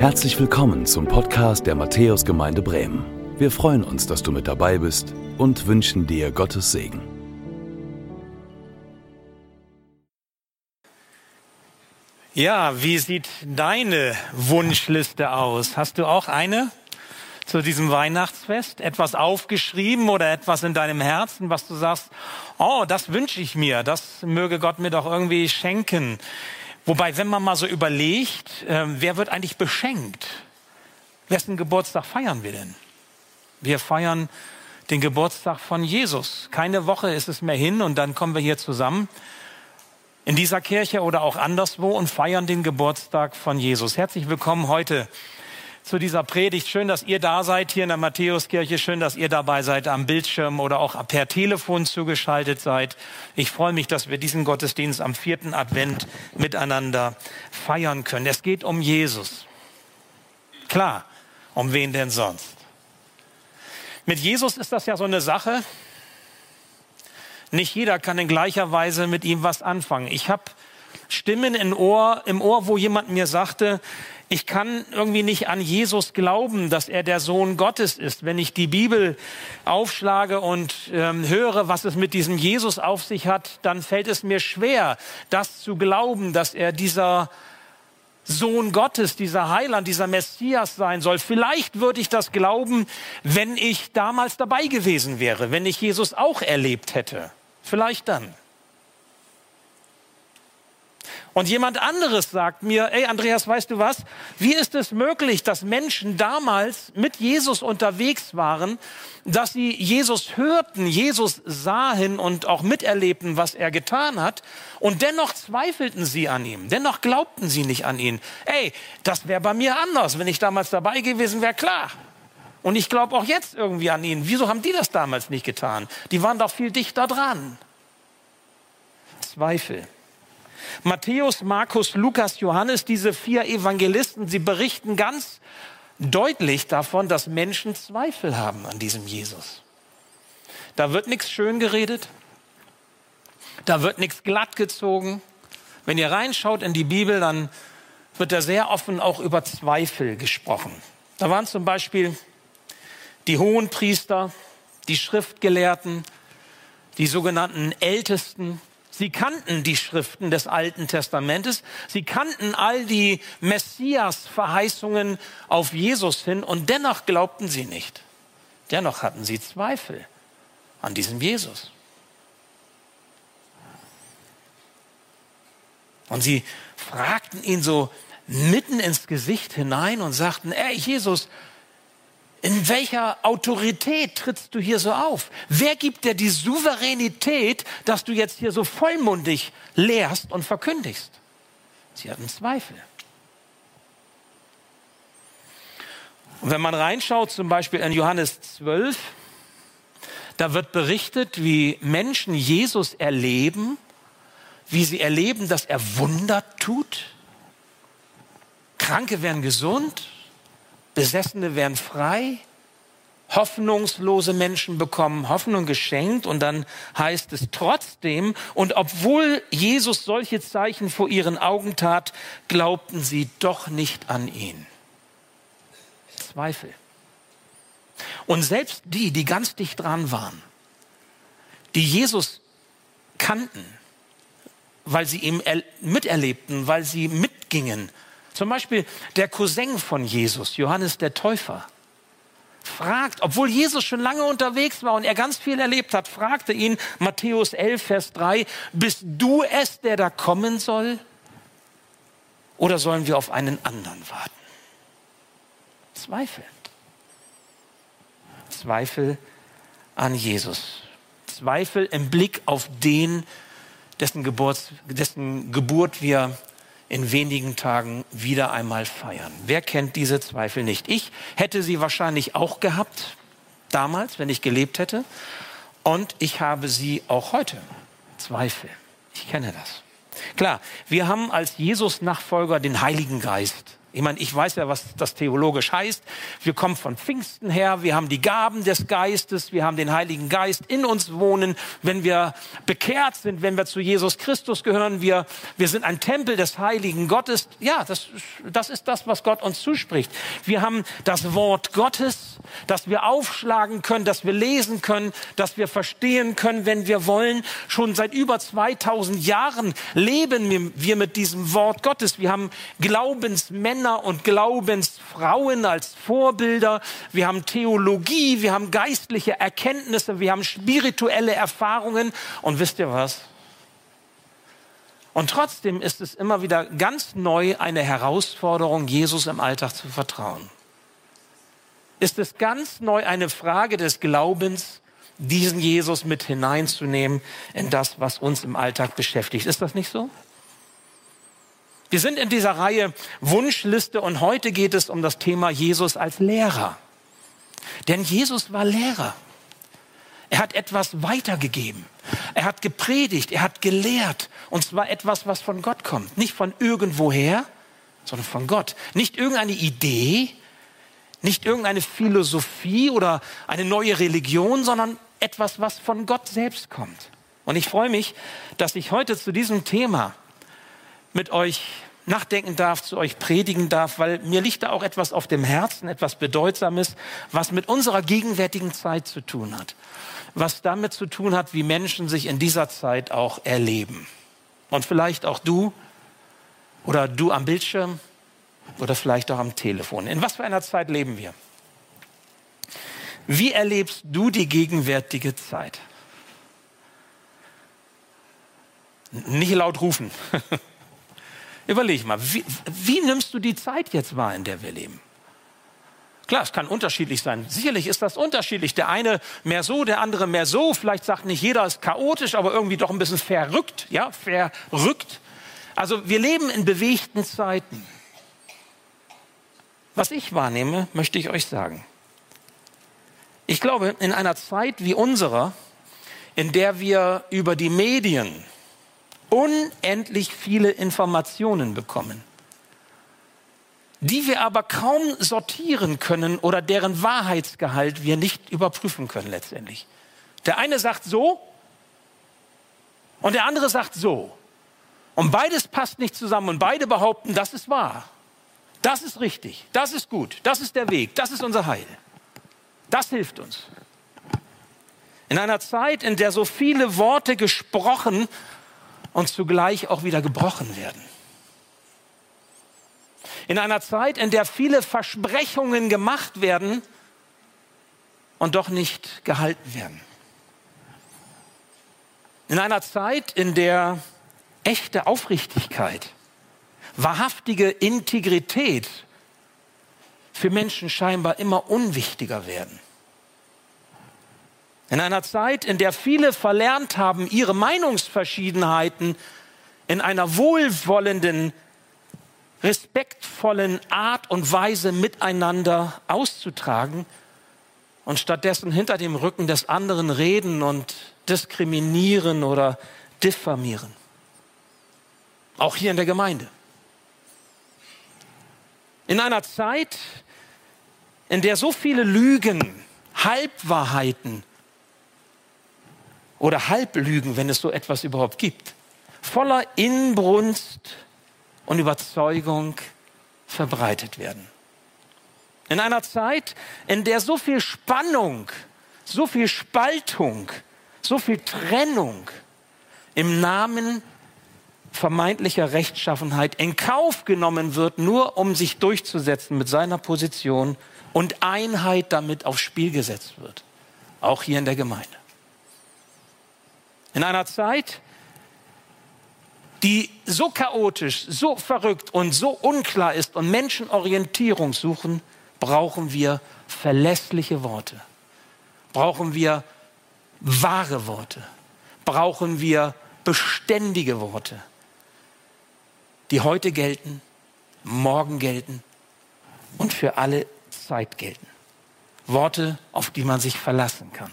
Herzlich willkommen zum Podcast der Matthäusgemeinde Bremen. Wir freuen uns, dass du mit dabei bist und wünschen dir Gottes Segen. Ja, wie sieht deine Wunschliste aus? Hast du auch eine zu diesem Weihnachtsfest? Etwas aufgeschrieben oder etwas in deinem Herzen, was du sagst, oh, das wünsche ich mir, das möge Gott mir doch irgendwie schenken. Wobei, wenn man mal so überlegt, äh, wer wird eigentlich beschenkt? Wessen Geburtstag feiern wir denn? Wir feiern den Geburtstag von Jesus. Keine Woche ist es mehr hin und dann kommen wir hier zusammen in dieser Kirche oder auch anderswo und feiern den Geburtstag von Jesus. Herzlich willkommen heute zu dieser Predigt. Schön, dass ihr da seid hier in der Matthäuskirche. Schön, dass ihr dabei seid am Bildschirm oder auch per Telefon zugeschaltet seid. Ich freue mich, dass wir diesen Gottesdienst am vierten Advent miteinander feiern können. Es geht um Jesus. Klar, um wen denn sonst? Mit Jesus ist das ja so eine Sache. Nicht jeder kann in gleicher Weise mit ihm was anfangen. Ich habe Stimmen im Ohr, im Ohr, wo jemand mir sagte, ich kann irgendwie nicht an Jesus glauben, dass er der Sohn Gottes ist. Wenn ich die Bibel aufschlage und ähm, höre, was es mit diesem Jesus auf sich hat, dann fällt es mir schwer, das zu glauben, dass er dieser Sohn Gottes, dieser Heiland, dieser Messias sein soll. Vielleicht würde ich das glauben, wenn ich damals dabei gewesen wäre, wenn ich Jesus auch erlebt hätte. Vielleicht dann. Und jemand anderes sagt mir, ey Andreas, weißt du was? Wie ist es möglich, dass Menschen damals mit Jesus unterwegs waren, dass sie Jesus hörten, Jesus sahen und auch miterlebten, was er getan hat, und dennoch zweifelten sie an ihm, dennoch glaubten sie nicht an ihn. Ey, das wäre bei mir anders, wenn ich damals dabei gewesen wäre, klar. Und ich glaube auch jetzt irgendwie an ihn. Wieso haben die das damals nicht getan? Die waren doch viel dichter dran. Zweifel. Matthäus, Markus, Lukas, Johannes, diese vier Evangelisten, sie berichten ganz deutlich davon, dass Menschen Zweifel haben an diesem Jesus. Da wird nichts schön geredet, da wird nichts glatt gezogen. Wenn ihr reinschaut in die Bibel, dann wird da sehr offen auch über Zweifel gesprochen. Da waren zum Beispiel die Hohenpriester, die Schriftgelehrten, die sogenannten Ältesten, Sie kannten die Schriften des Alten Testamentes. Sie kannten all die Messias-Verheißungen auf Jesus hin und dennoch glaubten sie nicht. Dennoch hatten sie Zweifel an diesem Jesus. Und sie fragten ihn so mitten ins Gesicht hinein und sagten, ey Jesus, in welcher Autorität trittst du hier so auf? Wer gibt dir die Souveränität, dass du jetzt hier so vollmundig lehrst und verkündigst? Sie hatten Zweifel. Und wenn man reinschaut, zum Beispiel in Johannes 12, da wird berichtet, wie Menschen Jesus erleben, wie sie erleben, dass er Wunder tut. Kranke werden gesund, Besessene werden frei, hoffnungslose Menschen bekommen Hoffnung geschenkt und dann heißt es trotzdem, und obwohl Jesus solche Zeichen vor ihren Augen tat, glaubten sie doch nicht an ihn. Zweifel. Und selbst die, die ganz dicht dran waren, die Jesus kannten, weil sie ihm miterlebten, weil sie mitgingen, zum Beispiel der Cousin von Jesus, Johannes der Täufer, fragt, obwohl Jesus schon lange unterwegs war und er ganz viel erlebt hat, fragte ihn Matthäus 11, Vers 3, bist du es, der da kommen soll? Oder sollen wir auf einen anderen warten? Zweifel. Zweifel an Jesus. Zweifel im Blick auf den, dessen, Geburts, dessen Geburt wir in wenigen Tagen wieder einmal feiern. Wer kennt diese Zweifel nicht? Ich hätte sie wahrscheinlich auch gehabt, damals, wenn ich gelebt hätte. Und ich habe sie auch heute. Zweifel. Ich kenne das. Klar, wir haben als Jesus-Nachfolger den Heiligen Geist. Ich meine, ich weiß ja, was das theologisch heißt. Wir kommen von Pfingsten her, wir haben die Gaben des Geistes, wir haben den Heiligen Geist in uns wohnen. Wenn wir bekehrt sind, wenn wir zu Jesus Christus gehören, wir, wir sind ein Tempel des Heiligen Gottes. Ja, das, das ist das, was Gott uns zuspricht. Wir haben das Wort Gottes, das wir aufschlagen können, das wir lesen können, das wir verstehen können, wenn wir wollen. Schon seit über 2000 Jahren leben wir mit diesem Wort Gottes. Wir haben Glaubensmänner Männer und Glaubensfrauen als Vorbilder. Wir haben Theologie, wir haben geistliche Erkenntnisse, wir haben spirituelle Erfahrungen. Und wisst ihr was? Und trotzdem ist es immer wieder ganz neu eine Herausforderung, Jesus im Alltag zu vertrauen. Ist es ganz neu eine Frage des Glaubens, diesen Jesus mit hineinzunehmen in das, was uns im Alltag beschäftigt. Ist das nicht so? Wir sind in dieser Reihe Wunschliste und heute geht es um das Thema Jesus als Lehrer. Denn Jesus war Lehrer. Er hat etwas weitergegeben. Er hat gepredigt, er hat gelehrt. Und zwar etwas, was von Gott kommt. Nicht von irgendwoher, sondern von Gott. Nicht irgendeine Idee, nicht irgendeine Philosophie oder eine neue Religion, sondern etwas, was von Gott selbst kommt. Und ich freue mich, dass ich heute zu diesem Thema mit euch nachdenken darf, zu euch predigen darf, weil mir liegt da auch etwas auf dem Herzen, etwas Bedeutsames, was mit unserer gegenwärtigen Zeit zu tun hat. Was damit zu tun hat, wie Menschen sich in dieser Zeit auch erleben. Und vielleicht auch du oder du am Bildschirm oder vielleicht auch am Telefon. In was für einer Zeit leben wir? Wie erlebst du die gegenwärtige Zeit? Nicht laut rufen. Überleg mal, wie, wie nimmst du die Zeit jetzt wahr, in der wir leben? Klar, es kann unterschiedlich sein. Sicherlich ist das unterschiedlich. Der eine mehr so, der andere mehr so. Vielleicht sagt nicht jeder ist chaotisch, aber irgendwie doch ein bisschen verrückt. Ja, verrückt. Also wir leben in bewegten Zeiten. Was ich wahrnehme, möchte ich euch sagen. Ich glaube, in einer Zeit wie unserer, in der wir über die Medien, unendlich viele Informationen bekommen, die wir aber kaum sortieren können oder deren Wahrheitsgehalt wir nicht überprüfen können letztendlich. Der eine sagt so und der andere sagt so. Und beides passt nicht zusammen und beide behaupten, das ist wahr. Das ist richtig, das ist gut, das ist der Weg, das ist unser Heil. Das hilft uns. In einer Zeit, in der so viele Worte gesprochen und zugleich auch wieder gebrochen werden. In einer Zeit, in der viele Versprechungen gemacht werden und doch nicht gehalten werden. In einer Zeit, in der echte Aufrichtigkeit, wahrhaftige Integrität für Menschen scheinbar immer unwichtiger werden. In einer Zeit, in der viele verlernt haben, ihre Meinungsverschiedenheiten in einer wohlwollenden, respektvollen Art und Weise miteinander auszutragen und stattdessen hinter dem Rücken des anderen reden und diskriminieren oder diffamieren. Auch hier in der Gemeinde. In einer Zeit, in der so viele Lügen, Halbwahrheiten oder Halblügen, wenn es so etwas überhaupt gibt, voller Inbrunst und Überzeugung verbreitet werden. In einer Zeit, in der so viel Spannung, so viel Spaltung, so viel Trennung im Namen vermeintlicher Rechtschaffenheit in Kauf genommen wird, nur um sich durchzusetzen mit seiner Position und Einheit damit aufs Spiel gesetzt wird. Auch hier in der Gemeinde. In einer Zeit, die so chaotisch, so verrückt und so unklar ist und Menschen Orientierung suchen, brauchen wir verlässliche Worte. Brauchen wir wahre Worte. Brauchen wir beständige Worte, die heute gelten, morgen gelten und für alle Zeit gelten. Worte, auf die man sich verlassen kann.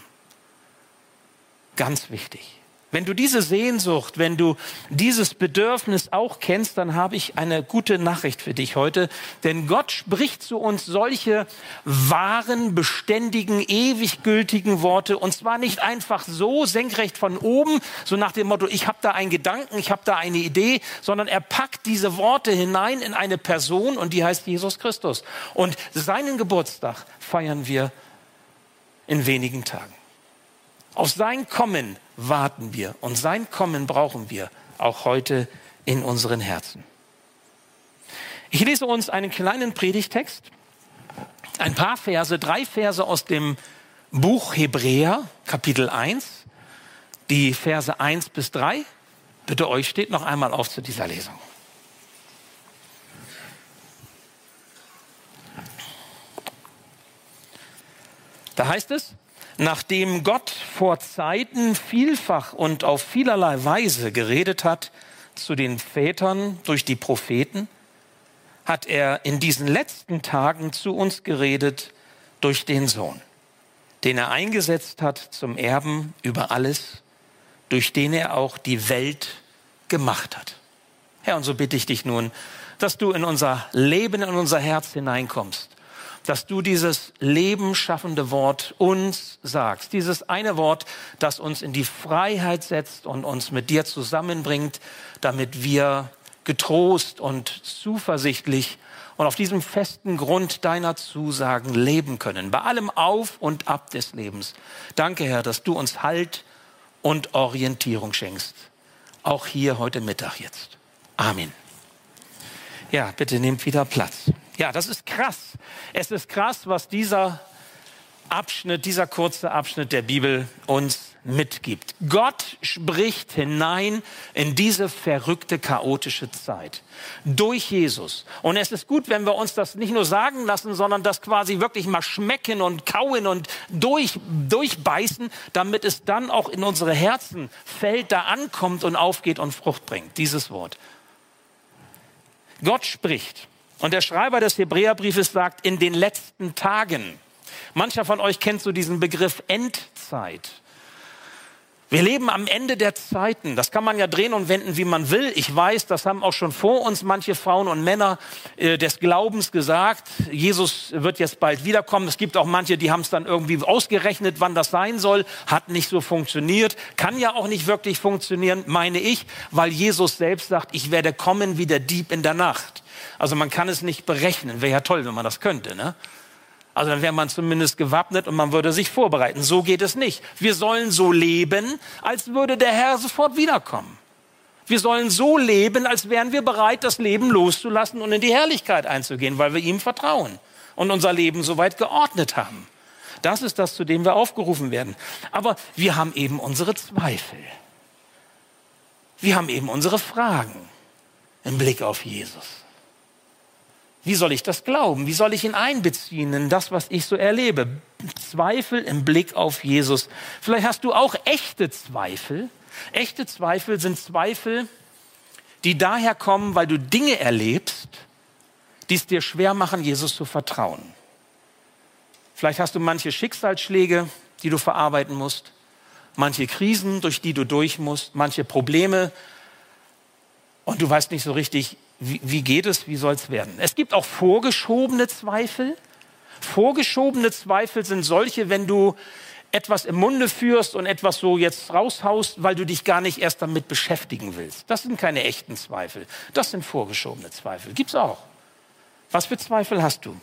Ganz wichtig. Wenn du diese Sehnsucht, wenn du dieses Bedürfnis auch kennst, dann habe ich eine gute Nachricht für dich heute. Denn Gott spricht zu uns solche wahren, beständigen, ewig gültigen Worte. Und zwar nicht einfach so senkrecht von oben, so nach dem Motto, ich habe da einen Gedanken, ich habe da eine Idee, sondern er packt diese Worte hinein in eine Person und die heißt Jesus Christus. Und seinen Geburtstag feiern wir in wenigen Tagen. Auf sein Kommen warten wir und sein Kommen brauchen wir auch heute in unseren Herzen. Ich lese uns einen kleinen Predigtext, ein paar Verse, drei Verse aus dem Buch Hebräer, Kapitel 1, die Verse 1 bis 3. Bitte euch steht noch einmal auf zu dieser Lesung. Da heißt es, nachdem Gott vor Zeiten vielfach und auf vielerlei Weise geredet hat zu den Vätern durch die Propheten, hat er in diesen letzten Tagen zu uns geredet durch den Sohn, den er eingesetzt hat zum Erben über alles, durch den er auch die Welt gemacht hat. Herr, und so bitte ich dich nun, dass du in unser Leben, in unser Herz hineinkommst dass du dieses lebenschaffende Wort uns sagst. Dieses eine Wort, das uns in die Freiheit setzt und uns mit dir zusammenbringt, damit wir getrost und zuversichtlich und auf diesem festen Grund deiner Zusagen leben können. Bei allem Auf und Ab des Lebens. Danke, Herr, dass du uns Halt und Orientierung schenkst. Auch hier heute Mittag jetzt. Amen. Ja, bitte nehmt wieder Platz. Ja, das ist krass. Es ist krass, was dieser Abschnitt, dieser kurze Abschnitt der Bibel uns mitgibt. Gott spricht hinein in diese verrückte, chaotische Zeit durch Jesus. Und es ist gut, wenn wir uns das nicht nur sagen lassen, sondern das quasi wirklich mal schmecken und kauen und durch, durchbeißen, damit es dann auch in unsere Herzen fällt, da ankommt und aufgeht und Frucht bringt. Dieses Wort. Gott spricht. Und der Schreiber des Hebräerbriefes sagt, in den letzten Tagen. Mancher von euch kennt so diesen Begriff Endzeit. Wir leben am Ende der Zeiten. Das kann man ja drehen und wenden, wie man will. Ich weiß, das haben auch schon vor uns manche Frauen und Männer äh, des Glaubens gesagt. Jesus wird jetzt bald wiederkommen. Es gibt auch manche, die haben es dann irgendwie ausgerechnet, wann das sein soll. Hat nicht so funktioniert. Kann ja auch nicht wirklich funktionieren, meine ich, weil Jesus selbst sagt, ich werde kommen wie der Dieb in der Nacht. Also man kann es nicht berechnen. Wäre ja toll, wenn man das könnte. Ne? Also dann wäre man zumindest gewappnet und man würde sich vorbereiten. So geht es nicht. Wir sollen so leben, als würde der Herr sofort wiederkommen. Wir sollen so leben, als wären wir bereit, das Leben loszulassen und in die Herrlichkeit einzugehen, weil wir ihm vertrauen und unser Leben soweit geordnet haben. Das ist das, zu dem wir aufgerufen werden. Aber wir haben eben unsere Zweifel. Wir haben eben unsere Fragen im Blick auf Jesus. Wie soll ich das glauben? Wie soll ich ihn einbeziehen in das, was ich so erlebe? Zweifel im Blick auf Jesus. Vielleicht hast du auch echte Zweifel. Echte Zweifel sind Zweifel, die daher kommen, weil du Dinge erlebst, die es dir schwer machen, Jesus zu vertrauen. Vielleicht hast du manche Schicksalsschläge, die du verarbeiten musst, manche Krisen, durch die du durch musst, manche Probleme und du weißt nicht so richtig, wie, wie geht es, wie soll es werden? Es gibt auch vorgeschobene Zweifel. Vorgeschobene Zweifel sind solche, wenn du etwas im Munde führst und etwas so jetzt raushaust, weil du dich gar nicht erst damit beschäftigen willst. Das sind keine echten Zweifel. Das sind vorgeschobene Zweifel. Gibt's auch. Was für Zweifel hast du?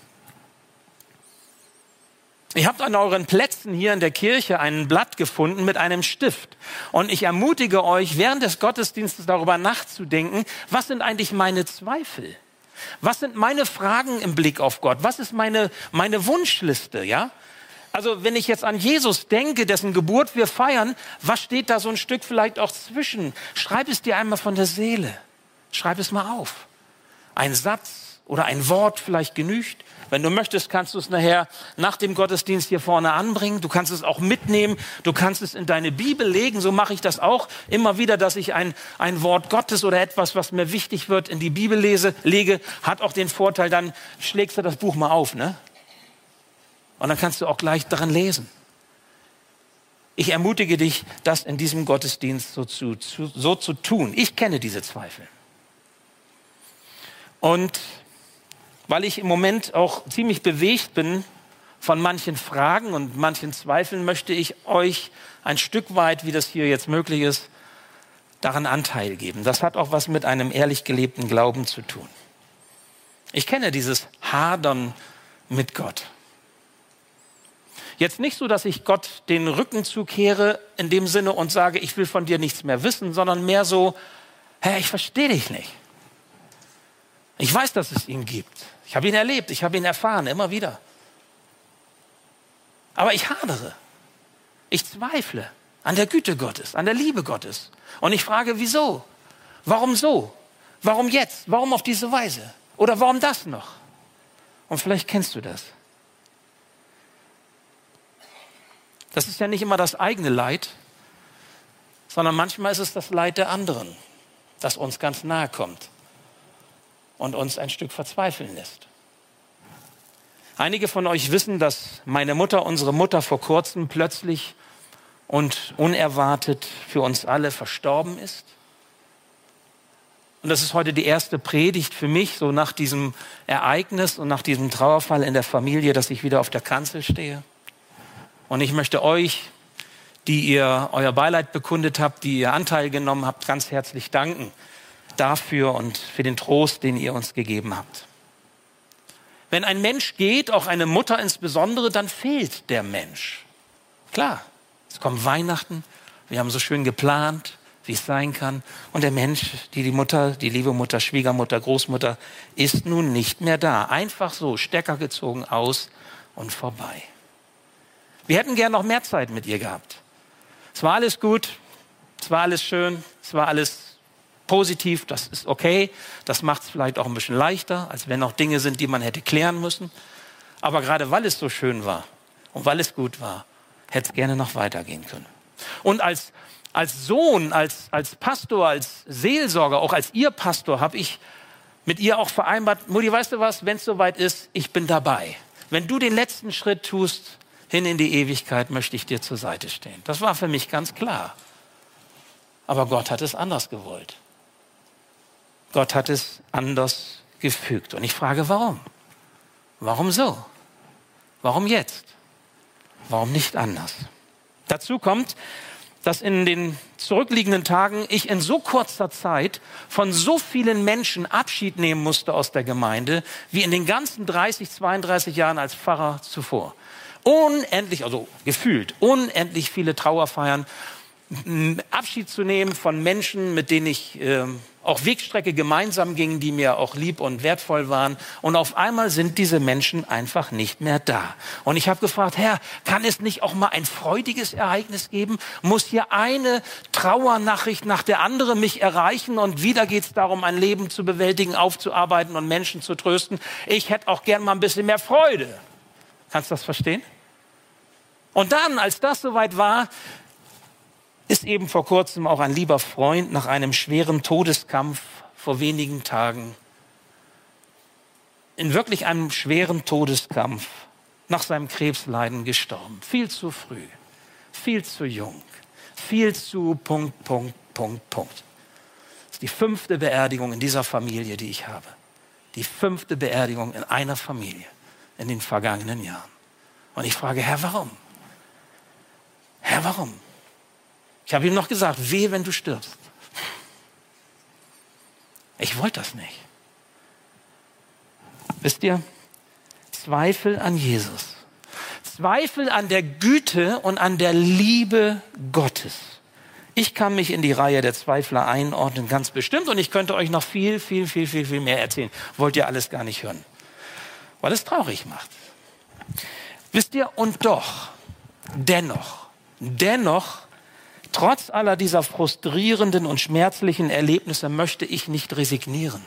Ihr habt an euren Plätzen hier in der Kirche ein Blatt gefunden mit einem Stift. Und ich ermutige euch, während des Gottesdienstes darüber nachzudenken, was sind eigentlich meine Zweifel? Was sind meine Fragen im Blick auf Gott? Was ist meine, meine Wunschliste, ja? Also, wenn ich jetzt an Jesus denke, dessen Geburt wir feiern, was steht da so ein Stück vielleicht auch zwischen? Schreib es dir einmal von der Seele. Schreib es mal auf. Ein Satz oder ein Wort vielleicht genügt. Wenn du möchtest, kannst du es nachher nach dem Gottesdienst hier vorne anbringen. Du kannst es auch mitnehmen. Du kannst es in deine Bibel legen. So mache ich das auch immer wieder, dass ich ein, ein Wort Gottes oder etwas, was mir wichtig wird, in die Bibel lese, lege. Hat auch den Vorteil, dann schlägst du das Buch mal auf, ne? Und dann kannst du auch gleich daran lesen. Ich ermutige dich, das in diesem Gottesdienst so zu, zu, so zu tun. Ich kenne diese Zweifel. Und weil ich im Moment auch ziemlich bewegt bin von manchen Fragen und manchen Zweifeln, möchte ich euch ein Stück weit, wie das hier jetzt möglich ist, daran Anteil geben. Das hat auch was mit einem ehrlich gelebten Glauben zu tun. Ich kenne dieses Hadern mit Gott. Jetzt nicht so, dass ich Gott den Rücken zukehre in dem Sinne und sage, ich will von dir nichts mehr wissen, sondern mehr so, Herr, ich verstehe dich nicht. Ich weiß, dass es ihn gibt. Ich habe ihn erlebt, ich habe ihn erfahren, immer wieder. Aber ich hadere. Ich zweifle an der Güte Gottes, an der Liebe Gottes. Und ich frage, wieso? Warum so? Warum jetzt? Warum auf diese Weise? Oder warum das noch? Und vielleicht kennst du das. Das ist ja nicht immer das eigene Leid, sondern manchmal ist es das Leid der anderen, das uns ganz nahe kommt und uns ein Stück verzweifeln lässt. Einige von euch wissen, dass meine Mutter, unsere Mutter, vor kurzem plötzlich und unerwartet für uns alle verstorben ist. Und das ist heute die erste Predigt für mich, so nach diesem Ereignis und nach diesem Trauerfall in der Familie, dass ich wieder auf der Kanzel stehe. Und ich möchte euch, die ihr euer Beileid bekundet habt, die ihr Anteil genommen habt, ganz herzlich danken dafür und für den Trost, den ihr uns gegeben habt. Wenn ein Mensch geht, auch eine Mutter insbesondere, dann fehlt der Mensch. Klar, es kommt Weihnachten, wir haben so schön geplant, wie es sein kann. Und der Mensch, die, die Mutter, die liebe Mutter, Schwiegermutter, Großmutter, ist nun nicht mehr da. Einfach so, Stecker gezogen aus und vorbei. Wir hätten gern noch mehr Zeit mit ihr gehabt. Es war alles gut, es war alles schön, es war alles positiv, das ist okay. Das macht es vielleicht auch ein bisschen leichter, als wenn noch Dinge sind, die man hätte klären müssen. Aber gerade weil es so schön war und weil es gut war, hätte es gerne noch weitergehen können. Und als, als Sohn, als, als Pastor, als Seelsorger, auch als ihr Pastor, habe ich mit ihr auch vereinbart, Mutti, weißt du was, wenn es soweit ist, ich bin dabei. Wenn du den letzten Schritt tust, hin in die Ewigkeit, möchte ich dir zur Seite stehen. Das war für mich ganz klar. Aber Gott hat es anders gewollt. Gott hat es anders gefügt. Und ich frage, warum? Warum so? Warum jetzt? Warum nicht anders? Dazu kommt, dass in den zurückliegenden Tagen ich in so kurzer Zeit von so vielen Menschen Abschied nehmen musste aus der Gemeinde, wie in den ganzen 30, 32 Jahren als Pfarrer zuvor. Unendlich, also gefühlt, unendlich viele Trauerfeiern, Abschied zu nehmen von Menschen, mit denen ich äh, auch Wegstrecke gemeinsam gingen, die mir auch lieb und wertvoll waren. Und auf einmal sind diese Menschen einfach nicht mehr da. Und ich habe gefragt, Herr, kann es nicht auch mal ein freudiges Ereignis geben? Muss hier eine Trauernachricht nach der anderen mich erreichen? Und wieder geht es darum, ein Leben zu bewältigen, aufzuarbeiten und Menschen zu trösten. Ich hätte auch gern mal ein bisschen mehr Freude. Kannst du das verstehen? Und dann, als das soweit war, ist eben vor kurzem auch ein lieber Freund nach einem schweren Todeskampf vor wenigen Tagen in wirklich einem schweren Todeskampf nach seinem Krebsleiden gestorben. Viel zu früh, viel zu jung, viel zu Punkt, Punkt, Punkt, Punkt. Das ist die fünfte Beerdigung in dieser Familie, die ich habe. Die fünfte Beerdigung in einer Familie in den vergangenen Jahren. Und ich frage, Herr, warum? Herr, warum? Ich habe ihm noch gesagt, wehe, wenn du stirbst. Ich wollte das nicht. Wisst ihr, Zweifel an Jesus. Zweifel an der Güte und an der Liebe Gottes. Ich kann mich in die Reihe der Zweifler einordnen, ganz bestimmt. Und ich könnte euch noch viel, viel, viel, viel, viel mehr erzählen. Wollt ihr alles gar nicht hören. Weil es traurig macht. Wisst ihr, und doch, dennoch, dennoch Trotz aller dieser frustrierenden und schmerzlichen Erlebnisse möchte ich nicht resignieren,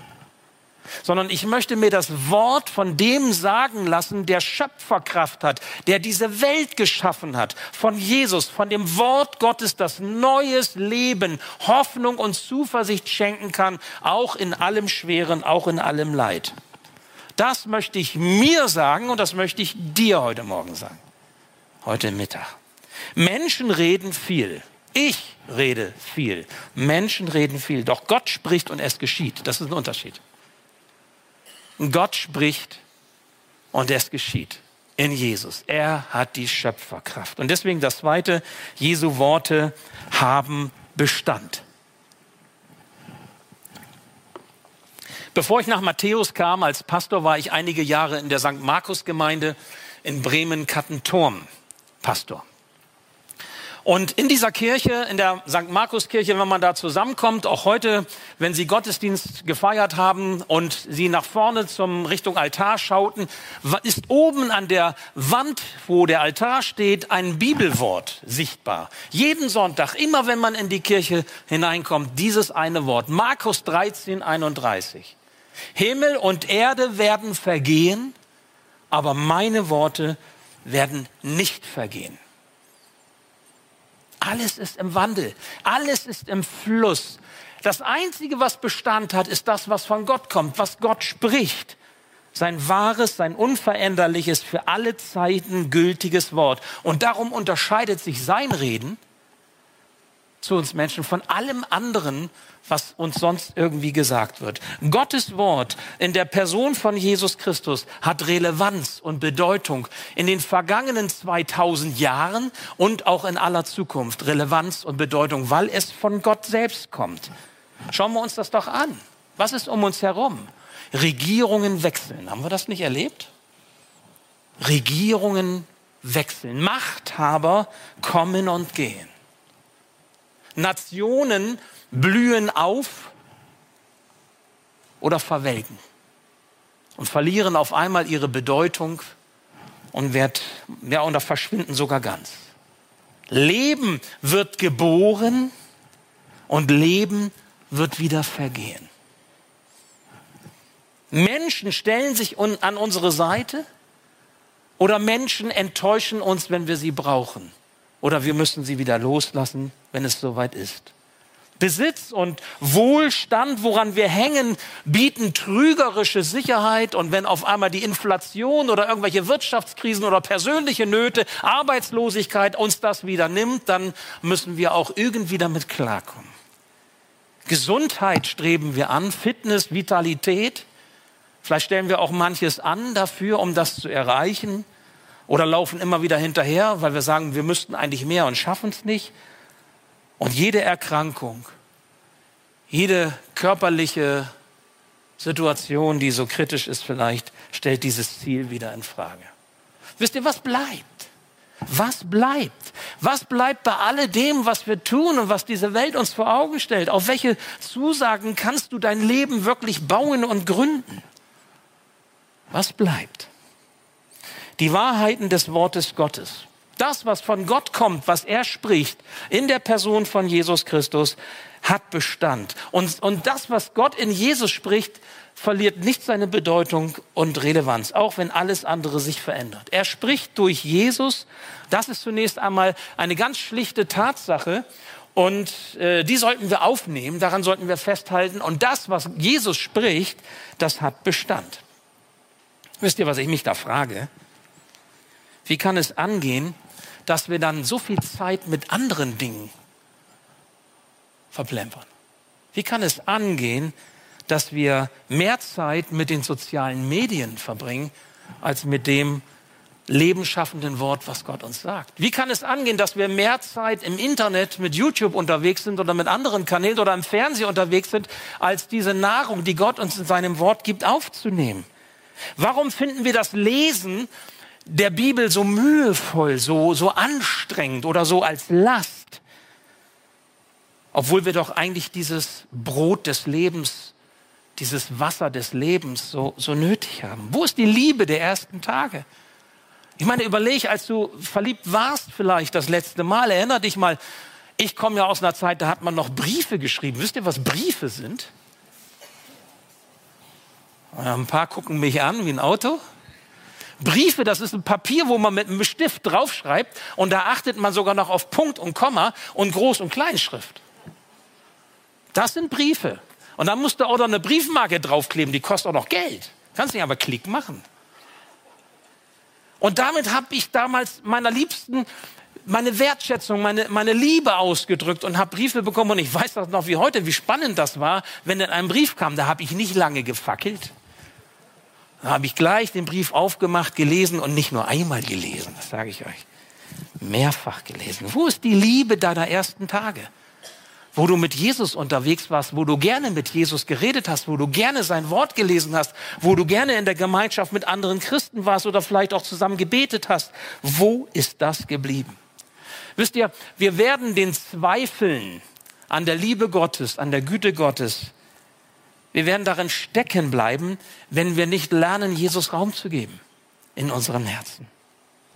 sondern ich möchte mir das Wort von dem sagen lassen, der Schöpferkraft hat, der diese Welt geschaffen hat, von Jesus, von dem Wort Gottes, das neues Leben, Hoffnung und Zuversicht schenken kann, auch in allem Schweren, auch in allem Leid. Das möchte ich mir sagen und das möchte ich dir heute Morgen sagen, heute Mittag. Menschen reden viel. Ich rede viel. Menschen reden viel. Doch Gott spricht und es geschieht. Das ist ein Unterschied. Gott spricht und es geschieht in Jesus. Er hat die Schöpferkraft. Und deswegen das zweite, Jesu Worte haben Bestand. Bevor ich nach Matthäus kam als Pastor, war ich einige Jahre in der St. Markus Gemeinde in Bremen-Kattenturm Pastor. Und in dieser Kirche, in der St. Markus Kirche, wenn man da zusammenkommt, auch heute, wenn Sie Gottesdienst gefeiert haben und Sie nach vorne zum Richtung Altar schauten, ist oben an der Wand, wo der Altar steht, ein Bibelwort sichtbar. Jeden Sonntag, immer wenn man in die Kirche hineinkommt, dieses eine Wort. Markus 13, 31. Himmel und Erde werden vergehen, aber meine Worte werden nicht vergehen. Alles ist im Wandel. Alles ist im Fluss. Das Einzige, was Bestand hat, ist das, was von Gott kommt, was Gott spricht. Sein wahres, sein unveränderliches, für alle Zeiten gültiges Wort. Und darum unterscheidet sich sein Reden zu uns Menschen von allem anderen, was uns sonst irgendwie gesagt wird. Gottes Wort in der Person von Jesus Christus hat Relevanz und Bedeutung in den vergangenen 2000 Jahren und auch in aller Zukunft. Relevanz und Bedeutung, weil es von Gott selbst kommt. Schauen wir uns das doch an. Was ist um uns herum? Regierungen wechseln. Haben wir das nicht erlebt? Regierungen wechseln. Machthaber kommen und gehen. Nationen blühen auf oder verwelken und verlieren auf einmal ihre Bedeutung und, wird, ja, und verschwinden sogar ganz. Leben wird geboren und Leben wird wieder vergehen. Menschen stellen sich an unsere Seite oder Menschen enttäuschen uns, wenn wir sie brauchen. Oder wir müssen sie wieder loslassen, wenn es soweit ist. Besitz und Wohlstand, woran wir hängen, bieten trügerische Sicherheit. Und wenn auf einmal die Inflation oder irgendwelche Wirtschaftskrisen oder persönliche Nöte, Arbeitslosigkeit uns das wieder nimmt, dann müssen wir auch irgendwie damit klarkommen. Gesundheit streben wir an, Fitness, Vitalität. Vielleicht stellen wir auch manches an dafür, um das zu erreichen. Oder laufen immer wieder hinterher, weil wir sagen, wir müssten eigentlich mehr und schaffen es nicht. Und jede Erkrankung, jede körperliche Situation, die so kritisch ist vielleicht, stellt dieses Ziel wieder in Frage. Wisst ihr, was bleibt? Was bleibt? Was bleibt bei alledem, was wir tun und was diese Welt uns vor Augen stellt? Auf welche Zusagen kannst du dein Leben wirklich bauen und gründen? Was bleibt? Die Wahrheiten des Wortes Gottes. Das, was von Gott kommt, was er spricht, in der Person von Jesus Christus, hat Bestand. Und, und das, was Gott in Jesus spricht, verliert nicht seine Bedeutung und Relevanz, auch wenn alles andere sich verändert. Er spricht durch Jesus. Das ist zunächst einmal eine ganz schlichte Tatsache. Und äh, die sollten wir aufnehmen, daran sollten wir festhalten. Und das, was Jesus spricht, das hat Bestand. Wisst ihr, was ich mich da frage? Wie kann es angehen, dass wir dann so viel Zeit mit anderen Dingen verplempern? Wie kann es angehen, dass wir mehr Zeit mit den sozialen Medien verbringen, als mit dem lebensschaffenden Wort, was Gott uns sagt? Wie kann es angehen, dass wir mehr Zeit im Internet mit YouTube unterwegs sind oder mit anderen Kanälen oder im Fernsehen unterwegs sind, als diese Nahrung, die Gott uns in seinem Wort gibt, aufzunehmen? Warum finden wir das Lesen der Bibel so mühevoll, so, so anstrengend oder so als Last, obwohl wir doch eigentlich dieses Brot des Lebens, dieses Wasser des Lebens so, so nötig haben. Wo ist die Liebe der ersten Tage? Ich meine, überleg, als du verliebt warst vielleicht das letzte Mal, erinner dich mal, ich komme ja aus einer Zeit, da hat man noch Briefe geschrieben. Wisst ihr, was Briefe sind? Ein paar gucken mich an wie ein Auto. Briefe, das ist ein Papier, wo man mit einem Stift draufschreibt und da achtet man sogar noch auf Punkt und Komma und Groß- und Kleinschrift. Das sind Briefe. Und dann musst du auch noch eine Briefmarke draufkleben, die kostet auch noch Geld. Kannst nicht aber Klick machen. Und damit habe ich damals meiner Liebsten meine Wertschätzung, meine, meine Liebe ausgedrückt und habe Briefe bekommen. Und ich weiß das noch wie heute, wie spannend das war, wenn dann ein Brief kam. Da habe ich nicht lange gefackelt. Da habe ich gleich den Brief aufgemacht, gelesen und nicht nur einmal gelesen, das sage ich euch. Mehrfach gelesen. Wo ist die Liebe deiner ersten Tage? Wo du mit Jesus unterwegs warst, wo du gerne mit Jesus geredet hast, wo du gerne sein Wort gelesen hast, wo du gerne in der Gemeinschaft mit anderen Christen warst oder vielleicht auch zusammen gebetet hast. Wo ist das geblieben? Wisst ihr, wir werden den Zweifeln an der Liebe Gottes, an der Güte Gottes, wir werden darin stecken bleiben, wenn wir nicht lernen, Jesus Raum zu geben in unserem Herzen.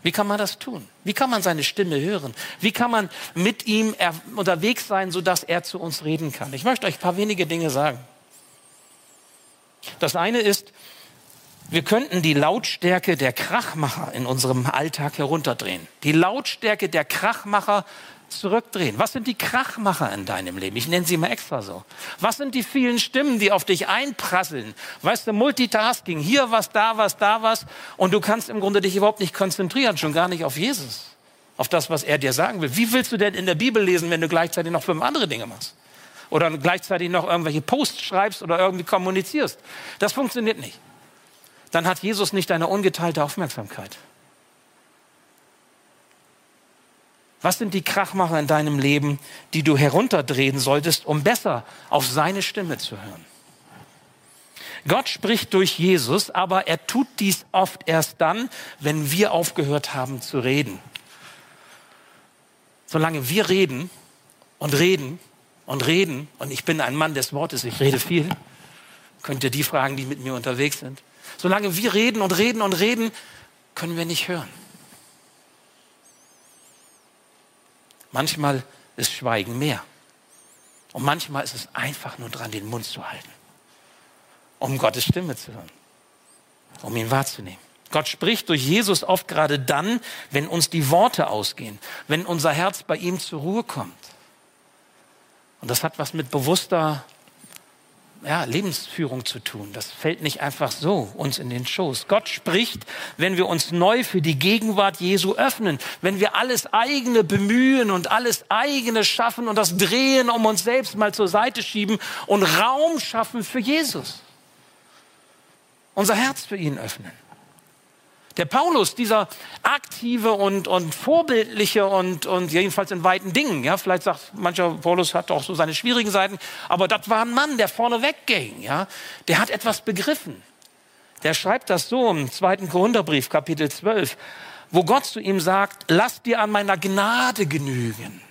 Wie kann man das tun? Wie kann man seine Stimme hören? Wie kann man mit ihm unterwegs sein, sodass er zu uns reden kann? Ich möchte euch ein paar wenige Dinge sagen. Das eine ist, wir könnten die Lautstärke der Krachmacher in unserem Alltag herunterdrehen. Die Lautstärke der Krachmacher zurückdrehen. Was sind die Krachmacher in deinem Leben? Ich nenne sie mal extra so. Was sind die vielen Stimmen, die auf dich einprasseln? Weißt du, Multitasking, hier was, da was, da was. Und du kannst im Grunde dich überhaupt nicht konzentrieren, schon gar nicht auf Jesus. Auf das, was er dir sagen will. Wie willst du denn in der Bibel lesen, wenn du gleichzeitig noch fünf andere Dinge machst? Oder gleichzeitig noch irgendwelche Posts schreibst oder irgendwie kommunizierst? Das funktioniert nicht dann hat Jesus nicht deine ungeteilte Aufmerksamkeit. Was sind die Krachmacher in deinem Leben, die du herunterdrehen solltest, um besser auf seine Stimme zu hören? Gott spricht durch Jesus, aber er tut dies oft erst dann, wenn wir aufgehört haben zu reden. Solange wir reden und reden und reden, und ich bin ein Mann des Wortes, ich rede viel, könnt ihr die fragen, die mit mir unterwegs sind. Solange wir reden und reden und reden, können wir nicht hören. Manchmal ist Schweigen mehr. Und manchmal ist es einfach nur dran, den Mund zu halten, um Gottes Stimme zu hören, um ihn wahrzunehmen. Gott spricht durch Jesus oft gerade dann, wenn uns die Worte ausgehen, wenn unser Herz bei ihm zur Ruhe kommt. Und das hat was mit bewusster ja, Lebensführung zu tun. Das fällt nicht einfach so uns in den Schoß. Gott spricht, wenn wir uns neu für die Gegenwart Jesu öffnen, wenn wir alles eigene bemühen und alles eigene schaffen und das drehen, um uns selbst mal zur Seite schieben und Raum schaffen für Jesus. Unser Herz für ihn öffnen. Der Paulus, dieser aktive und, und vorbildliche und, und jedenfalls in weiten Dingen, ja, vielleicht sagt mancher Paulus hat auch so seine schwierigen Seiten, aber das war ein Mann, der vorne wegging, ja, der hat etwas begriffen. Der schreibt das so im zweiten Korintherbrief, Kapitel 12, wo Gott zu ihm sagt, lass dir an meiner Gnade genügen.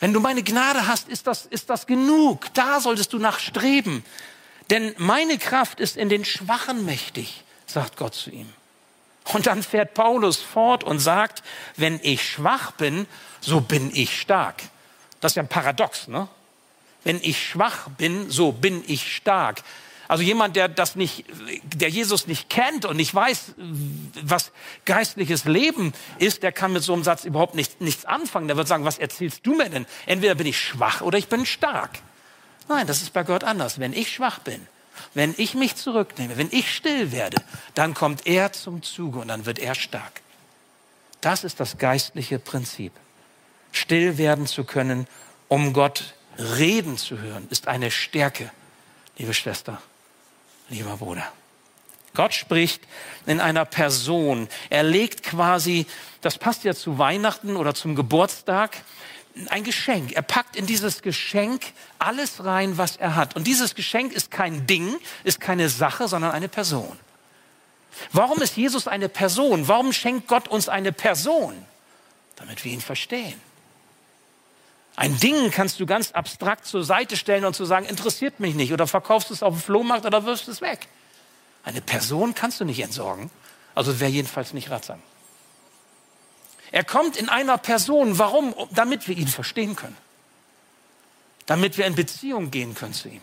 Wenn du meine Gnade hast, ist das, ist das genug. Da solltest du nach streben. Denn meine Kraft ist in den Schwachen mächtig sagt Gott zu ihm. Und dann fährt Paulus fort und sagt, wenn ich schwach bin, so bin ich stark. Das ist ja ein Paradox, ne? Wenn ich schwach bin, so bin ich stark. Also jemand, der das nicht, der Jesus nicht kennt und nicht weiß, was geistliches Leben ist, der kann mit so einem Satz überhaupt nicht, nichts anfangen. Der wird sagen, was erzählst du mir denn? Entweder bin ich schwach oder ich bin stark. Nein, das ist bei Gott anders. Wenn ich schwach bin, wenn ich mich zurücknehme, wenn ich still werde, dann kommt er zum Zuge und dann wird er stark. Das ist das geistliche Prinzip. Still werden zu können, um Gott reden zu hören, ist eine Stärke, liebe Schwester, lieber Bruder. Gott spricht in einer Person. Er legt quasi, das passt ja zu Weihnachten oder zum Geburtstag, ein Geschenk. Er packt in dieses Geschenk alles rein, was er hat. Und dieses Geschenk ist kein Ding, ist keine Sache, sondern eine Person. Warum ist Jesus eine Person? Warum schenkt Gott uns eine Person? Damit wir ihn verstehen. Ein Ding kannst du ganz abstrakt zur Seite stellen und zu sagen, interessiert mich nicht oder verkaufst es auf dem Flohmarkt oder wirfst es weg. Eine Person kannst du nicht entsorgen. Also wäre jedenfalls nicht ratsam. Er kommt in einer Person. Warum? Damit wir ihn verstehen können. Damit wir in Beziehung gehen können zu ihm.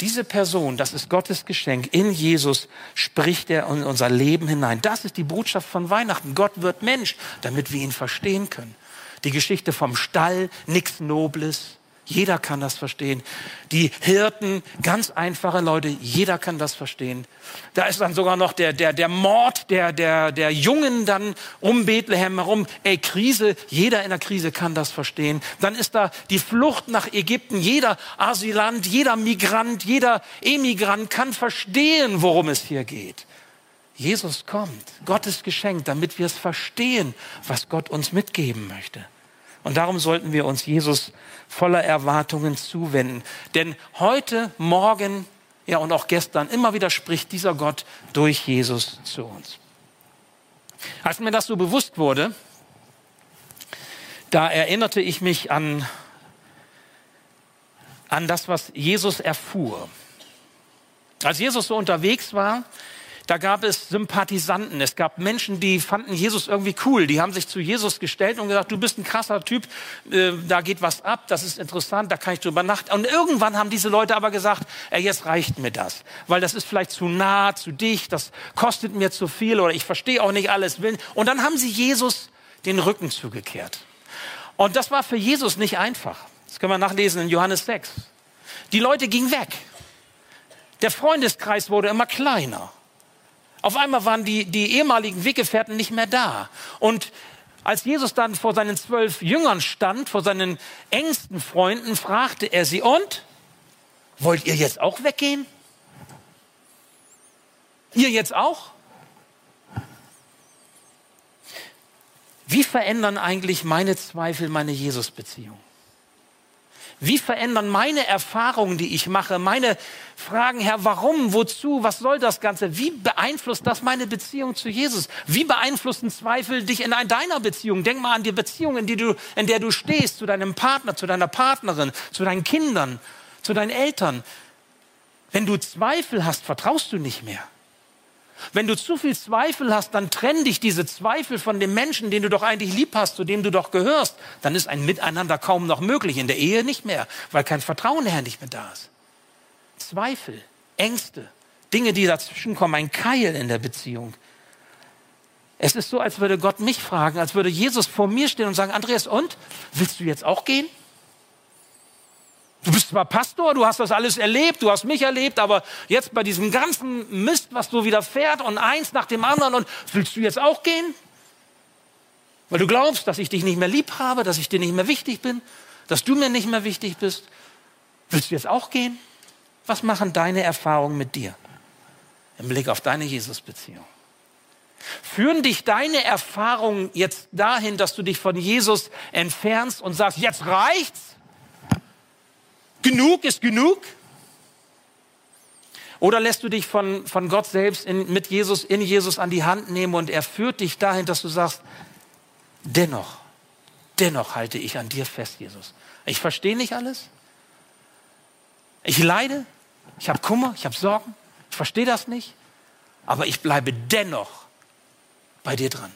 Diese Person, das ist Gottes Geschenk. In Jesus spricht er in unser Leben hinein. Das ist die Botschaft von Weihnachten. Gott wird Mensch, damit wir ihn verstehen können. Die Geschichte vom Stall, nichts Nobles, Jeder kann das verstehen. Die Hirten, ganz einfache Leute, jeder kann das verstehen. Da ist dann sogar noch der, der, der Mord der, der, der Jungen dann um Bethlehem herum. Ey, Krise, jeder in der Krise kann das verstehen. Dann ist da die Flucht nach Ägypten. Jeder Asylant, jeder Migrant, jeder Emigrant kann verstehen, worum es hier geht. Jesus kommt, Gottes Geschenk, damit wir es verstehen, was Gott uns mitgeben möchte. Und darum sollten wir uns Jesus voller Erwartungen zuwenden. Denn heute, morgen, ja und auch gestern, immer wieder spricht dieser Gott durch Jesus zu uns. Als mir das so bewusst wurde, da erinnerte ich mich an, an das, was Jesus erfuhr. Als Jesus so unterwegs war, da gab es Sympathisanten. Es gab Menschen, die fanden Jesus irgendwie cool. Die haben sich zu Jesus gestellt und gesagt, du bist ein krasser Typ, äh, da geht was ab, das ist interessant, da kann ich drüber nach. Und irgendwann haben diese Leute aber gesagt, ey, jetzt reicht mir das, weil das ist vielleicht zu nah, zu dicht, das kostet mir zu viel oder ich verstehe auch nicht alles. Und dann haben sie Jesus den Rücken zugekehrt. Und das war für Jesus nicht einfach. Das können wir nachlesen in Johannes 6. Die Leute gingen weg. Der Freundeskreis wurde immer kleiner. Auf einmal waren die, die ehemaligen Weggefährten nicht mehr da. Und als Jesus dann vor seinen zwölf Jüngern stand, vor seinen engsten Freunden, fragte er sie, und? Wollt ihr jetzt auch weggehen? Ihr jetzt auch? Wie verändern eigentlich meine Zweifel meine Jesus-Beziehung? Wie verändern meine Erfahrungen, die ich mache, meine Fragen, Herr, warum, wozu, was soll das Ganze? Wie beeinflusst das meine Beziehung zu Jesus? Wie beeinflussen Zweifel dich in deiner Beziehung? Denk mal an die Beziehung, in, die du, in der du stehst, zu deinem Partner, zu deiner Partnerin, zu deinen Kindern, zu deinen Eltern. Wenn du Zweifel hast, vertraust du nicht mehr. Wenn du zu viel Zweifel hast, dann trenn dich diese Zweifel von dem Menschen, den du doch eigentlich lieb hast, zu dem du doch gehörst. Dann ist ein Miteinander kaum noch möglich, in der Ehe nicht mehr, weil kein Vertrauen her nicht mehr da ist. Zweifel, Ängste, Dinge, die dazwischen kommen, ein Keil in der Beziehung. Es ist so, als würde Gott mich fragen, als würde Jesus vor mir stehen und sagen, Andreas, und? Willst du jetzt auch gehen? Du bist zwar Pastor, du hast das alles erlebt, du hast mich erlebt, aber jetzt bei diesem ganzen Mist, was so widerfährt und eins nach dem anderen und willst du jetzt auch gehen? Weil du glaubst, dass ich dich nicht mehr lieb habe, dass ich dir nicht mehr wichtig bin, dass du mir nicht mehr wichtig bist. Willst du jetzt auch gehen? Was machen deine Erfahrungen mit dir im Blick auf deine Jesus-Beziehung? Führen dich deine Erfahrungen jetzt dahin, dass du dich von Jesus entfernst und sagst, jetzt reicht's? Genug ist genug? Oder lässt du dich von, von Gott selbst in, mit Jesus, in Jesus an die Hand nehmen und er führt dich dahin, dass du sagst, dennoch, dennoch halte ich an dir fest, Jesus. Ich verstehe nicht alles. Ich leide, ich habe Kummer, ich habe Sorgen, ich verstehe das nicht, aber ich bleibe dennoch bei dir dran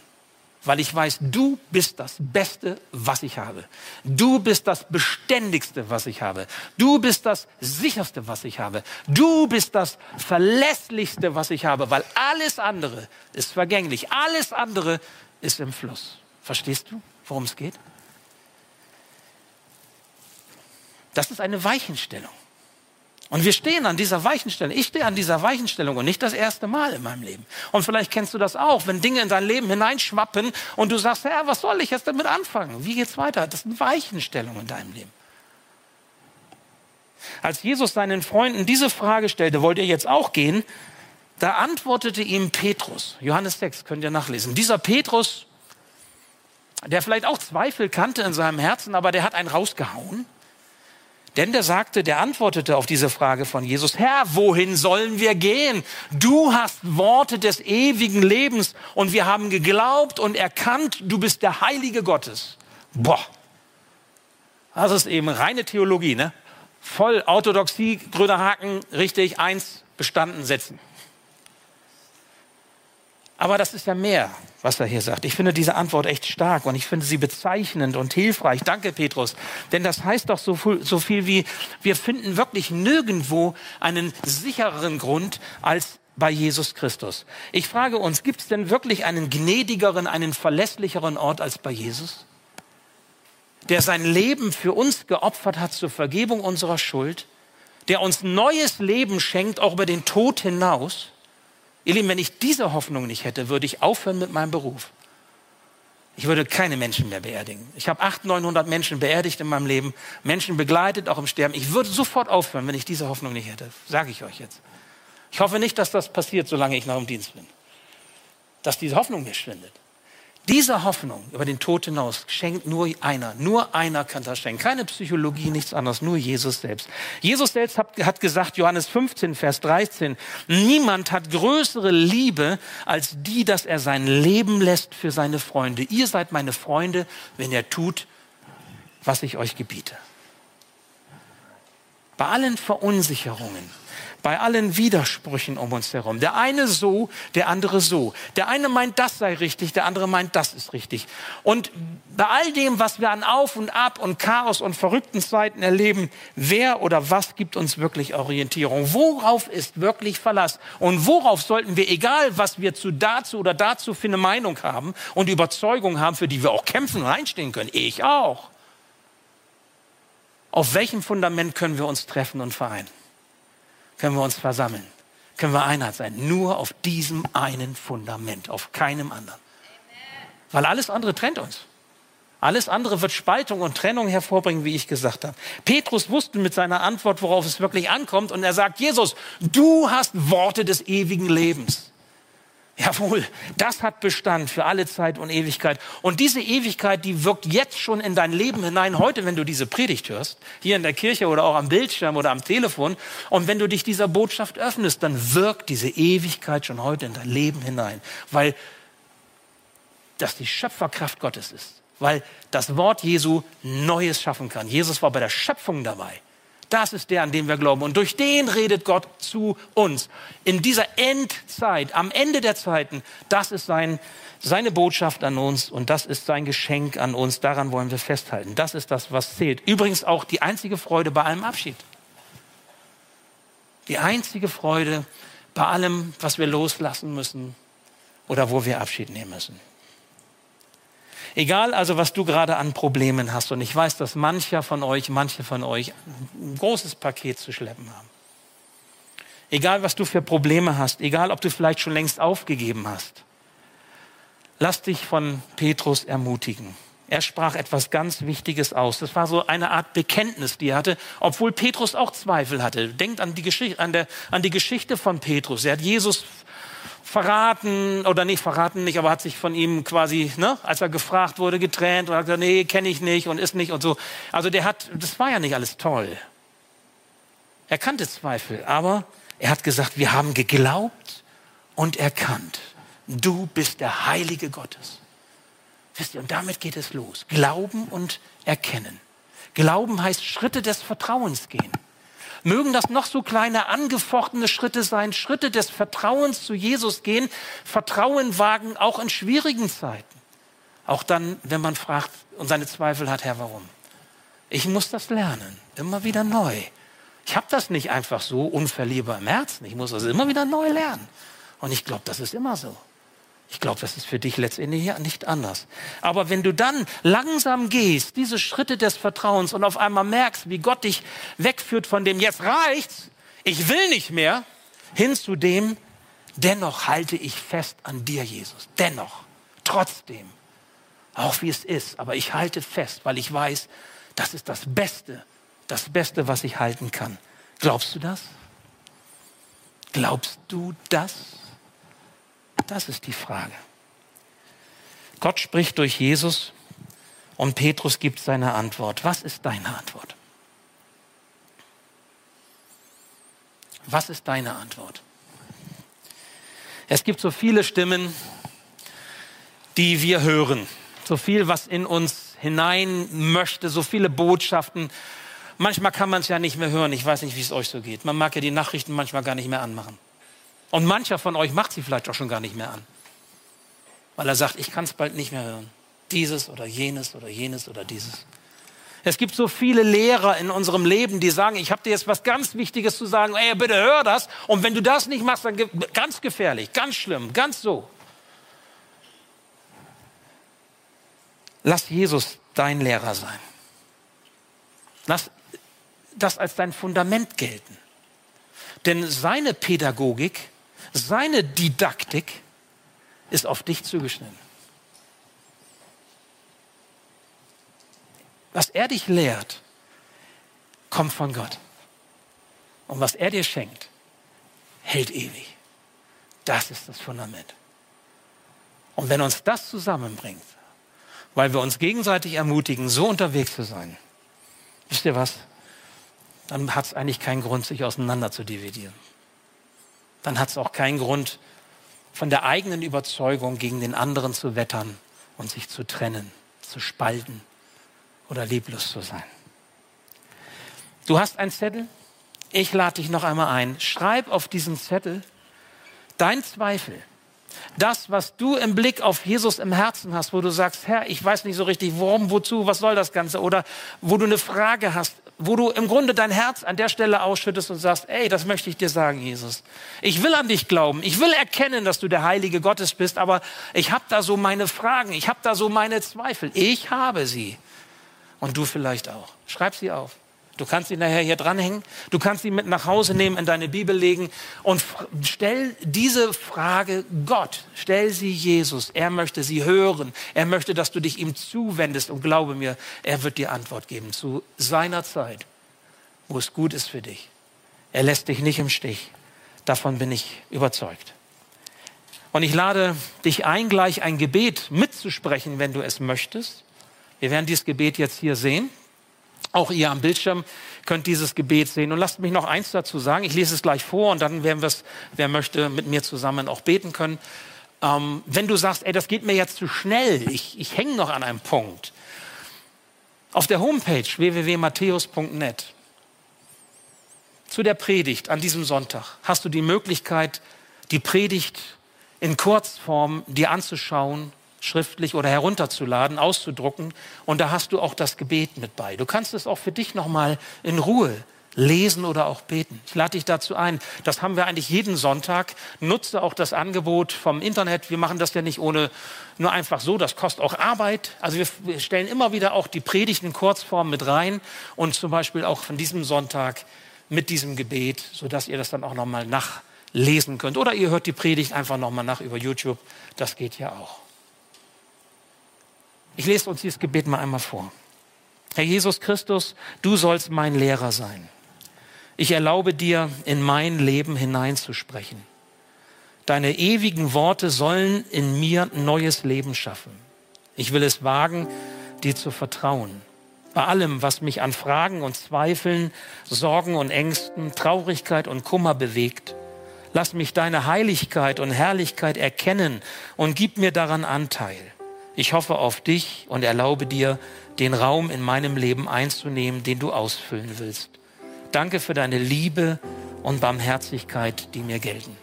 weil ich weiß, du bist das Beste, was ich habe. Du bist das Beständigste, was ich habe. Du bist das Sicherste, was ich habe. Du bist das Verlässlichste, was ich habe, weil alles andere ist vergänglich. Alles andere ist im Fluss. Verstehst du, worum es geht? Das ist eine Weichenstellung. Und wir stehen an dieser Weichenstellung. Ich stehe an dieser Weichenstellung und nicht das erste Mal in meinem Leben. Und vielleicht kennst du das auch, wenn Dinge in dein Leben hineinschwappen und du sagst, ja, was soll ich jetzt damit anfangen? Wie geht's weiter? Das sind Weichenstellungen in deinem Leben. Als Jesus seinen Freunden diese Frage stellte, wollt ihr jetzt auch gehen? Da antwortete ihm Petrus. Johannes 6 könnt ihr nachlesen. Dieser Petrus, der vielleicht auch Zweifel kannte in seinem Herzen, aber der hat einen rausgehauen. Denn der sagte, der antwortete auf diese Frage von Jesus, Herr, wohin sollen wir gehen? Du hast Worte des ewigen Lebens und wir haben geglaubt und erkannt, du bist der Heilige Gottes. Boah, das ist eben reine Theologie, ne? Voll Orthodoxie, grüner Haken, richtig, eins bestanden setzen. Aber das ist ja mehr, was er hier sagt. Ich finde diese Antwort echt stark und ich finde sie bezeichnend und hilfreich. Danke, Petrus. Denn das heißt doch so viel, so viel wie, wir finden wirklich nirgendwo einen sichereren Grund als bei Jesus Christus. Ich frage uns, gibt es denn wirklich einen gnädigeren, einen verlässlicheren Ort als bei Jesus? der sein Leben für uns geopfert hat zur Vergebung unserer Schuld, der uns neues Leben schenkt, auch über den Tod hinaus. Ihr Lieben, wenn ich diese Hoffnung nicht hätte, würde ich aufhören mit meinem Beruf. Ich würde keine Menschen mehr beerdigen. Ich habe 800, 900 Menschen beerdigt in meinem Leben, Menschen begleitet, auch im Sterben. Ich würde sofort aufhören, wenn ich diese Hoffnung nicht hätte. Sage ich euch jetzt. Ich hoffe nicht, dass das passiert, solange ich noch im Dienst bin. Dass diese Hoffnung mir schwindet. Diese Hoffnung über den Tod hinaus schenkt nur einer. Nur einer kann das schenken. Keine Psychologie, nichts anderes, nur Jesus selbst. Jesus selbst hat, hat, gesagt, Johannes 15, Vers 13, niemand hat größere Liebe als die, dass er sein Leben lässt für seine Freunde. Ihr seid meine Freunde, wenn ihr tut, was ich euch gebiete. Bei allen Verunsicherungen, bei allen Widersprüchen um uns herum. Der eine so, der andere so. Der eine meint, das sei richtig, der andere meint, das ist richtig. Und bei all dem, was wir an Auf und Ab und Chaos und verrückten Zeiten erleben, wer oder was gibt uns wirklich Orientierung? Worauf ist wirklich Verlass? Und worauf sollten wir, egal was wir zu dazu oder dazu für eine Meinung haben und Überzeugung haben, für die wir auch kämpfen und einstehen können? Ich auch. Auf welchem Fundament können wir uns treffen und vereinen? Können wir uns versammeln, können wir Einheit sein. Nur auf diesem einen Fundament, auf keinem anderen. Weil alles andere trennt uns. Alles andere wird Spaltung und Trennung hervorbringen, wie ich gesagt habe. Petrus wusste mit seiner Antwort, worauf es wirklich ankommt, und er sagt, Jesus, du hast Worte des ewigen Lebens. Jawohl, das hat Bestand für alle Zeit und Ewigkeit. Und diese Ewigkeit, die wirkt jetzt schon in dein Leben hinein, heute, wenn du diese Predigt hörst, hier in der Kirche oder auch am Bildschirm oder am Telefon. Und wenn du dich dieser Botschaft öffnest, dann wirkt diese Ewigkeit schon heute in dein Leben hinein, weil das die Schöpferkraft Gottes ist, weil das Wort Jesu Neues schaffen kann. Jesus war bei der Schöpfung dabei. Das ist der, an den wir glauben. Und durch den redet Gott zu uns. In dieser Endzeit, am Ende der Zeiten, das ist sein, seine Botschaft an uns und das ist sein Geschenk an uns. Daran wollen wir festhalten. Das ist das, was zählt. Übrigens auch die einzige Freude bei allem Abschied. Die einzige Freude bei allem, was wir loslassen müssen oder wo wir Abschied nehmen müssen. Egal also, was du gerade an Problemen hast. Und ich weiß, dass mancher von euch, manche von euch ein großes Paket zu schleppen haben. Egal, was du für Probleme hast, egal, ob du vielleicht schon längst aufgegeben hast. Lass dich von Petrus ermutigen. Er sprach etwas ganz Wichtiges aus. Das war so eine Art Bekenntnis, die er hatte, obwohl Petrus auch Zweifel hatte. Denkt an die, Geschichte, an, der, an die Geschichte von Petrus. Er hat Jesus verraten oder nicht verraten nicht, aber hat sich von ihm quasi, ne, als er gefragt wurde, getrennt und hat gesagt, nee, kenne ich nicht und ist nicht und so. Also der hat, das war ja nicht alles toll. Er kannte Zweifel, aber er hat gesagt, wir haben geglaubt und erkannt. Du bist der Heilige Gottes. Wisst ihr, und damit geht es los. Glauben und erkennen. Glauben heißt Schritte des Vertrauens gehen. Mögen das noch so kleine angefochtene Schritte sein, Schritte des Vertrauens zu Jesus gehen, Vertrauen wagen, auch in schwierigen Zeiten. Auch dann, wenn man fragt und seine Zweifel hat, Herr, warum? Ich muss das lernen, immer wieder neu. Ich habe das nicht einfach so unverlierbar im Herzen. Ich muss das immer wieder neu lernen. Und ich glaube, das ist immer so. Ich glaube, das ist für dich letztendlich nicht anders. Aber wenn du dann langsam gehst, diese Schritte des Vertrauens und auf einmal merkst, wie Gott dich wegführt von dem, jetzt reicht's, ich will nicht mehr, hin zu dem, dennoch halte ich fest an dir, Jesus. Dennoch, trotzdem, auch wie es ist, aber ich halte fest, weil ich weiß, das ist das Beste, das Beste, was ich halten kann. Glaubst du das? Glaubst du das? Das ist die Frage. Gott spricht durch Jesus und Petrus gibt seine Antwort. Was ist deine Antwort? Was ist deine Antwort? Es gibt so viele Stimmen, die wir hören. So viel, was in uns hinein möchte, so viele Botschaften. Manchmal kann man es ja nicht mehr hören. Ich weiß nicht, wie es euch so geht. Man mag ja die Nachrichten manchmal gar nicht mehr anmachen. Und mancher von euch macht sie vielleicht auch schon gar nicht mehr an. Weil er sagt, ich kann es bald nicht mehr hören. Dieses oder jenes oder jenes oder dieses. Es gibt so viele Lehrer in unserem Leben, die sagen, ich habe dir jetzt was ganz Wichtiges zu sagen, ey, bitte hör das. Und wenn du das nicht machst, dann ganz gefährlich, ganz schlimm, ganz so. Lass Jesus dein Lehrer sein. Lass das als dein Fundament gelten. Denn seine Pädagogik, seine Didaktik ist auf dich zugeschnitten. Was er dich lehrt, kommt von Gott. Und was er dir schenkt, hält ewig. Das ist das Fundament. Und wenn uns das zusammenbringt, weil wir uns gegenseitig ermutigen, so unterwegs zu sein, wisst ihr was? Dann hat es eigentlich keinen Grund, sich auseinander zu dividieren. Dann hat es auch keinen Grund, von der eigenen Überzeugung gegen den anderen zu wettern und sich zu trennen, zu spalten oder lieblos zu sein. Du hast einen Zettel? Ich lade dich noch einmal ein. Schreib auf diesen Zettel dein Zweifel. Das, was du im Blick auf Jesus im Herzen hast, wo du sagst, Herr, ich weiß nicht so richtig, warum, wozu, was soll das Ganze? Oder wo du eine Frage hast, wo du im Grunde dein Herz an der Stelle ausschüttest und sagst, ey, das möchte ich dir sagen, Jesus. Ich will an dich glauben. Ich will erkennen, dass du der Heilige Gottes bist, aber ich habe da so meine Fragen, ich habe da so meine Zweifel. Ich habe sie. Und du vielleicht auch. Schreib sie auf. Du kannst sie nachher hier dranhängen. Du kannst sie mit nach Hause nehmen, in deine Bibel legen und stell diese Frage Gott. Stell sie Jesus. Er möchte sie hören. Er möchte, dass du dich ihm zuwendest und glaube mir, er wird dir Antwort geben zu seiner Zeit, wo es gut ist für dich. Er lässt dich nicht im Stich. Davon bin ich überzeugt. Und ich lade dich ein, gleich ein Gebet mitzusprechen, wenn du es möchtest. Wir werden dieses Gebet jetzt hier sehen. Auch ihr am Bildschirm könnt dieses Gebet sehen. Und lasst mich noch eins dazu sagen. Ich lese es gleich vor und dann werden wir es, wer möchte, mit mir zusammen auch beten können. Ähm, wenn du sagst, ey, das geht mir jetzt zu schnell, ich, ich hänge noch an einem Punkt. Auf der Homepage www.matthäus.net zu der Predigt an diesem Sonntag hast du die Möglichkeit, die Predigt in Kurzform dir anzuschauen schriftlich oder herunterzuladen, auszudrucken. Und da hast du auch das Gebet mit bei. Du kannst es auch für dich nochmal in Ruhe lesen oder auch beten. Ich lade dich dazu ein. Das haben wir eigentlich jeden Sonntag. Nutze auch das Angebot vom Internet. Wir machen das ja nicht ohne nur einfach so. Das kostet auch Arbeit. Also wir stellen immer wieder auch die Predigten in Kurzform mit rein und zum Beispiel auch von diesem Sonntag mit diesem Gebet, sodass ihr das dann auch nochmal nachlesen könnt. Oder ihr hört die Predigt einfach nochmal nach über YouTube. Das geht ja auch. Ich lese uns dieses Gebet mal einmal vor. Herr Jesus Christus, du sollst mein Lehrer sein. Ich erlaube dir, in mein Leben hineinzusprechen. Deine ewigen Worte sollen in mir neues Leben schaffen. Ich will es wagen, dir zu vertrauen. Bei allem, was mich an Fragen und Zweifeln, Sorgen und Ängsten, Traurigkeit und Kummer bewegt, lass mich deine Heiligkeit und Herrlichkeit erkennen und gib mir daran Anteil. Ich hoffe auf dich und erlaube dir, den Raum in meinem Leben einzunehmen, den du ausfüllen willst. Danke für deine Liebe und Barmherzigkeit, die mir gelten.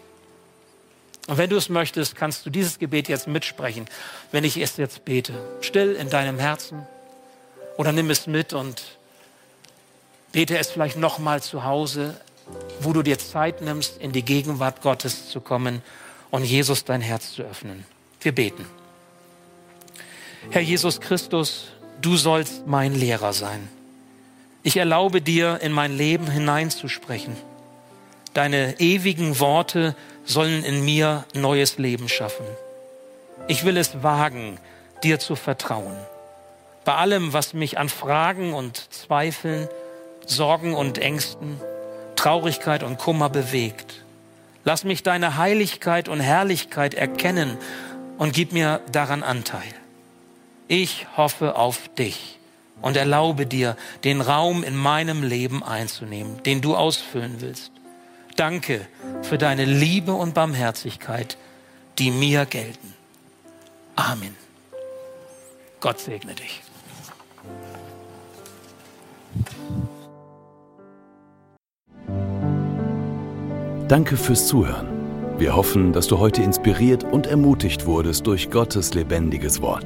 Und wenn du es möchtest, kannst du dieses Gebet jetzt mitsprechen, wenn ich es jetzt bete. Still in deinem Herzen oder nimm es mit und bete es vielleicht nochmal zu Hause, wo du dir Zeit nimmst, in die Gegenwart Gottes zu kommen und Jesus dein Herz zu öffnen. Wir beten. Herr Jesus Christus, du sollst mein Lehrer sein. Ich erlaube dir, in mein Leben hineinzusprechen. Deine ewigen Worte sollen in mir neues Leben schaffen. Ich will es wagen, dir zu vertrauen. Bei allem, was mich an Fragen und Zweifeln, Sorgen und Ängsten, Traurigkeit und Kummer bewegt. Lass mich deine Heiligkeit und Herrlichkeit erkennen und gib mir daran Anteil. Ich hoffe auf dich und erlaube dir, den Raum in meinem Leben einzunehmen, den du ausfüllen willst. Danke für deine Liebe und Barmherzigkeit, die mir gelten. Amen. Gott segne dich. Danke fürs Zuhören. Wir hoffen, dass du heute inspiriert und ermutigt wurdest durch Gottes lebendiges Wort.